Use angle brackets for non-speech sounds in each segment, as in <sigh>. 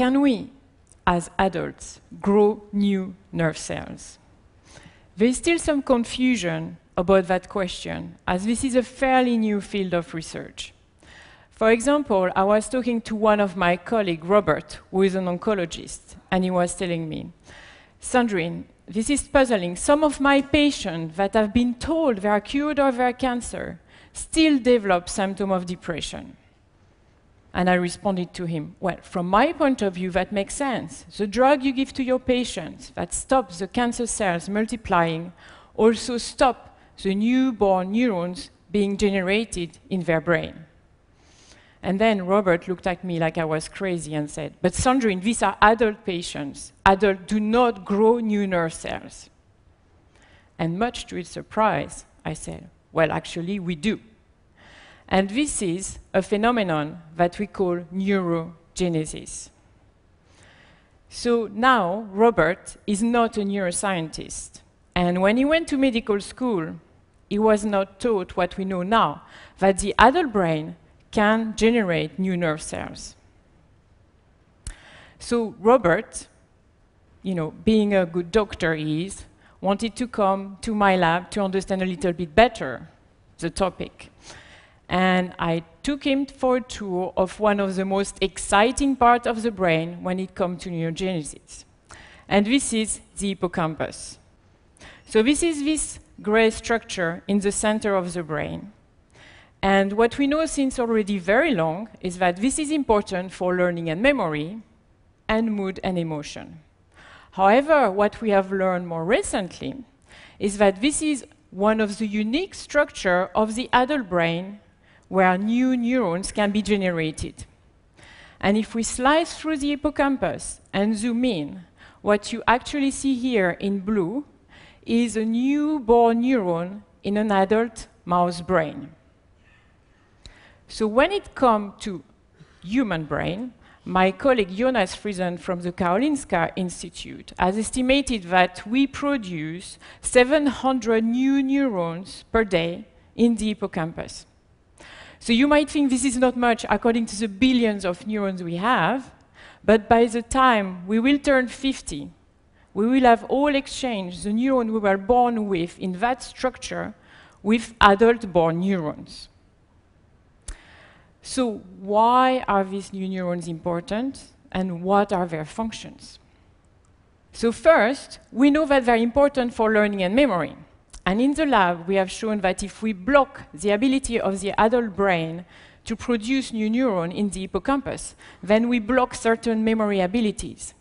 can we, as adults, grow new nerve cells? There is still some confusion about that question, as this is a fairly new field of research. For example, I was talking to one of my colleagues, Robert, who is an oncologist, and he was telling me, Sandrine, this is puzzling. Some of my patients that have been told they are cured of their cancer still develop symptoms of depression. And I responded to him, well, from my point of view, that makes sense. The drug you give to your patients that stops the cancer cells multiplying also stop the newborn neurons being generated in their brain. And then Robert looked at me like I was crazy and said, But Sandrine, these are adult patients. Adults do not grow new nerve cells. And much to his surprise, I said, Well, actually, we do. And this is a phenomenon that we call neurogenesis. So now, Robert is not a neuroscientist. And when he went to medical school, he was not taught what we know now that the adult brain can generate new nerve cells. So Robert, you know, being a good doctor he is, wanted to come to my lab to understand a little bit better the topic. And I took him for a tour of one of the most exciting parts of the brain when it comes to neurogenesis. And this is the hippocampus. So this is this gray structure in the center of the brain. And what we know since already very long is that this is important for learning and memory, and mood and emotion. However, what we have learned more recently is that this is one of the unique structure of the adult brain where new neurons can be generated. And if we slice through the hippocampus and zoom in, what you actually see here in blue is a newborn neuron in an adult mouse brain. So when it comes to human brain, my colleague Jonas Frisén from the Karolinska Institute has estimated that we produce 700 new neurons per day in the hippocampus. So you might think this is not much according to the billions of neurons we have, but by the time we will turn 50, we will have all exchanged the neuron we were born with in that structure with adult-born neurons. So why are these new neurons important and what are their functions? So first, we know that they're important for learning and memory. And in the lab, we have shown that if we block the ability of the adult brain to produce new neurons in the hippocampus, then we block certain memory abilities.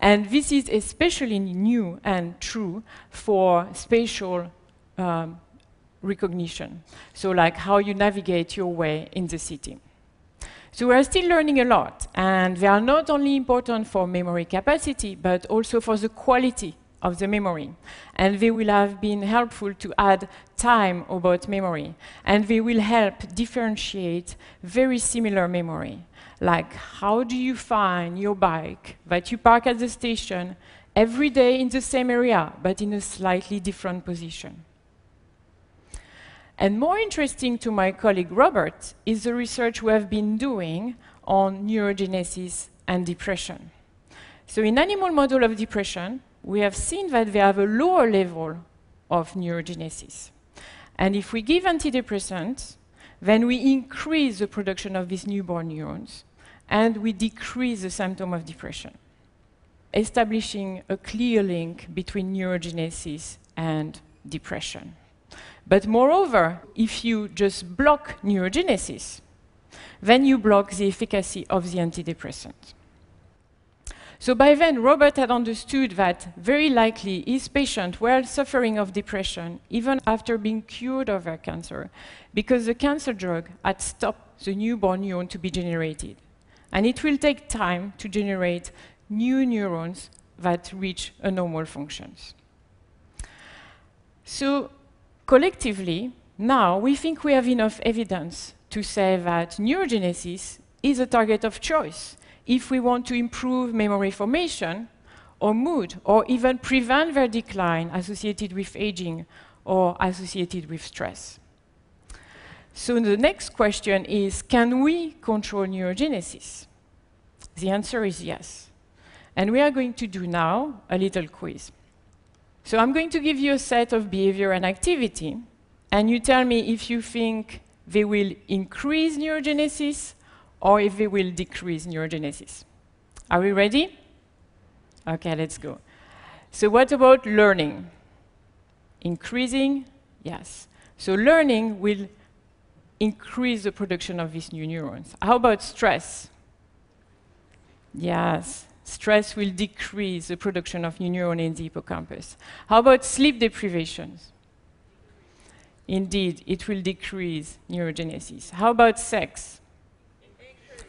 And this is especially new and true for spatial um, recognition. So like how you navigate your way in the city. So we are still learning a lot, and they are not only important for memory capacity, but also for the quality of the memory. And they will have been helpful to add time about memory. And they will help differentiate very similar memory. Like, how do you find your bike that you park at the station every day in the same area, but in a slightly different position? And more interesting to my colleague Robert is the research we have been doing on neurogenesis and depression. So in animal model of depression, we have seen that they have a lower level of neurogenesis. And if we give antidepressants, then we increase the production of these newborn neurons, and we decrease the symptom of depression, establishing a clear link between neurogenesis and depression. But moreover, if you just block neurogenesis, then you block the efficacy of the antidepressant. So by then, Robert had understood that very likely his patients were suffering of depression even after being cured of their cancer, because the cancer drug had stopped the newborn neuron to be generated. And it will take time to generate new neurons that reach a normal functions. So Collectively, now we think we have enough evidence to say that neurogenesis is a target of choice if we want to improve memory formation or mood, or even prevent their decline associated with aging or associated with stress. So the next question is, can we control neurogenesis? The answer is yes. And we are going to do now a little quiz. So I'm going to give you a set of behavior and activity, and you tell me if you think they will increase neurogenesis or if they will decrease neurogenesis. Are we ready? Okay, let's go. So what about learning? Increasing? Yes. So learning will increase the production of these new neurons. How about stress? Yes. Stress will decrease the production of new neurons in the hippocampus. How about sleep deprivations? Indeed, it will decrease neurogenesis. How about sex?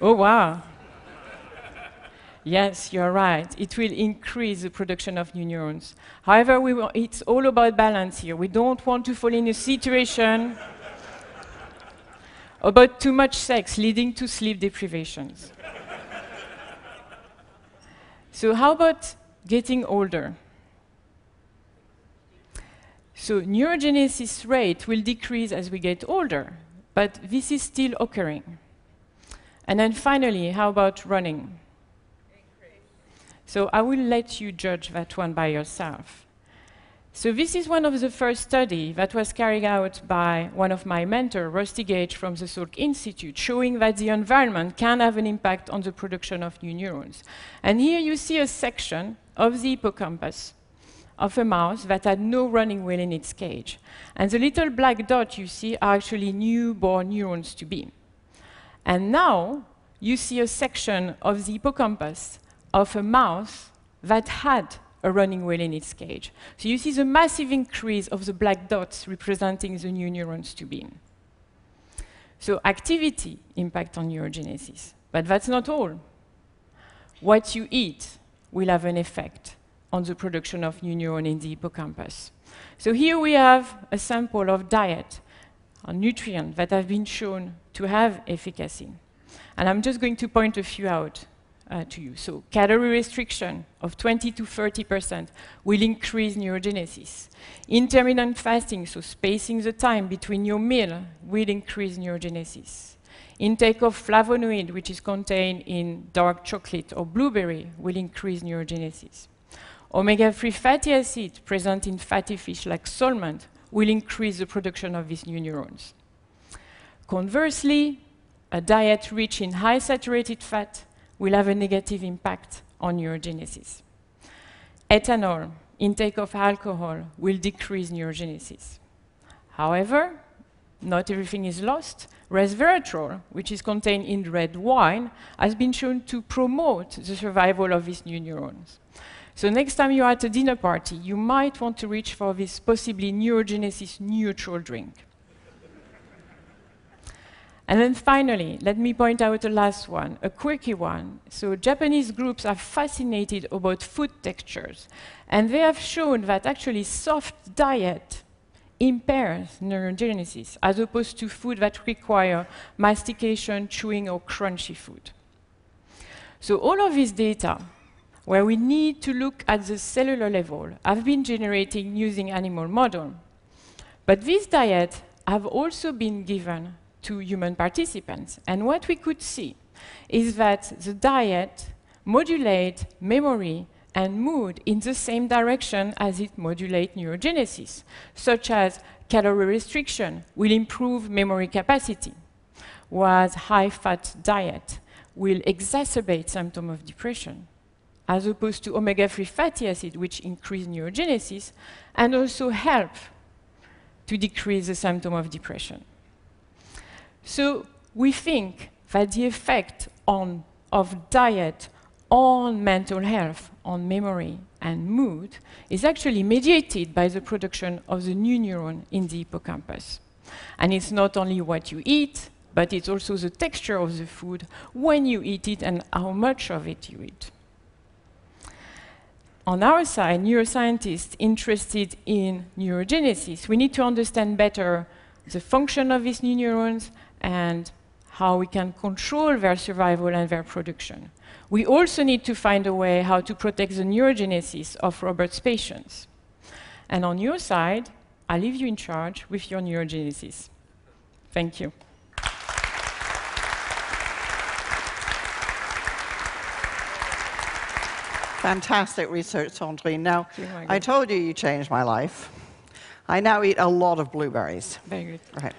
Oh, wow. Yes, you're right. It will increase the production of new neurons. However, we it's all about balance here. We don't want to fall in a situation about too much sex leading to sleep deprivations. so, how about getting older? So, neurogenesis rate will decrease as we get older, but this is still occurring. And then finally, how about running? So I will let you judge that one by yourself. So this is one of the first studies that was carried out by one of my mentors, Rusty Gage from the Salk Institute, showing that the environment can have an impact on the production of new neurons. And here you see a section of the hippocampus of a mouse that had no running wheel in its cage. And the little black dot you see are actually newborn neurons to be. And now you see a section of the hippocampus of a mouse that had a running wheel in its cage. So you see the massive increase of the black dots representing the new neurons to be. So activity impact on neurogenesis. But that's not all. What you eat will have an effect on the production of new neurons in the hippocampus. So here we have a sample of diet, a nutrient that have been shown to have efficacy. And I'm just going to point a few out uh, to you. So calorie restriction of 20 to 30% will increase neurogenesis. Intermittent fasting, so spacing the time between your meal, will increase neurogenesis. Intake of flavonoid, which is contained in dark chocolate or blueberry, will increase neurogenesis. Omega-3 fatty acid present in fatty fish like salmon will increase the production of these new neurons. Conversely, a diet rich in high saturated fat will have a negative impact on neurogenesis. Ethanol, intake of alcohol, will decrease neurogenesis. However, not everything is lost. Resveratrol, which is contained in red wine, has been shown to promote the survival of these new neurons. So next time you're at a dinner party, you might want to reach for this possibly neurogenesis neutral drink. And then finally, let me point out the last one, a quirky one. So Japanese groups are fascinated about food textures, and they have shown that actually soft diet impairs neurogenesis as opposed to food that require mastication, chewing, or crunchy food. So all of this data, where we need to look at the cellular level, have been generated using animal model. But these diets have also been given to human participants. And what we could see is that the diet modulates memory and mood in the same direction as it modulates neurogenesis, such as calorie restriction will improve memory capacity, whereas high-fat diet will exacerbate symptoms of depression, as opposed to omega-3 fatty acid, which increase neurogenesis and also help to decrease the symptom of depression. So we think that the effect on, of diet on mental health, on memory and mood is actually mediated by the production of the new neuron in the hippocampus. And it's not only what you eat, but it's also the texture of the food when you eat it and how much of it you eat. On our side, neuroscientists interested in neurogenesis, we need to understand better the function of these new neurons and how we can control their survival and their production. We also need to find a way how to protect the neurogenesis of Robert's patients. And on your side, I leave you in charge with your neurogenesis. Thank you. Fantastic research, Sandrine. Now, I told you you changed my life. I now eat a lot of blueberries. Very good. Right.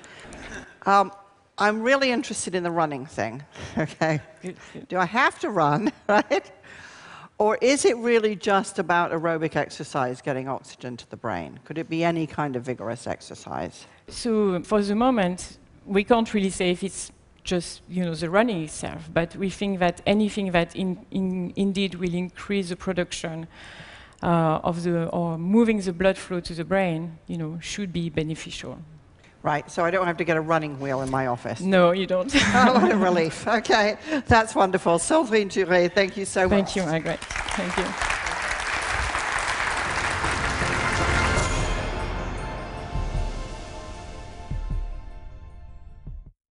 Um, I'm really interested in the running thing, <laughs> okay? Good, good. Do I have to run, <laughs> right? Or is it really just about aerobic exercise getting oxygen to the brain? Could it be any kind of vigorous exercise? So for the moment, we can't really say if it's just you know the running itself, but we think that anything that in, in, indeed will increase the production uh, of the or moving the blood flow to the brain, you know, should be beneficial. Right, so I don't have to get a running wheel in my office. No, you don't. <laughs> oh, what a <laughs> relief. Okay, that's wonderful. Sandrine Thuret, thank you so much. Thank you, Margaret. Thank you.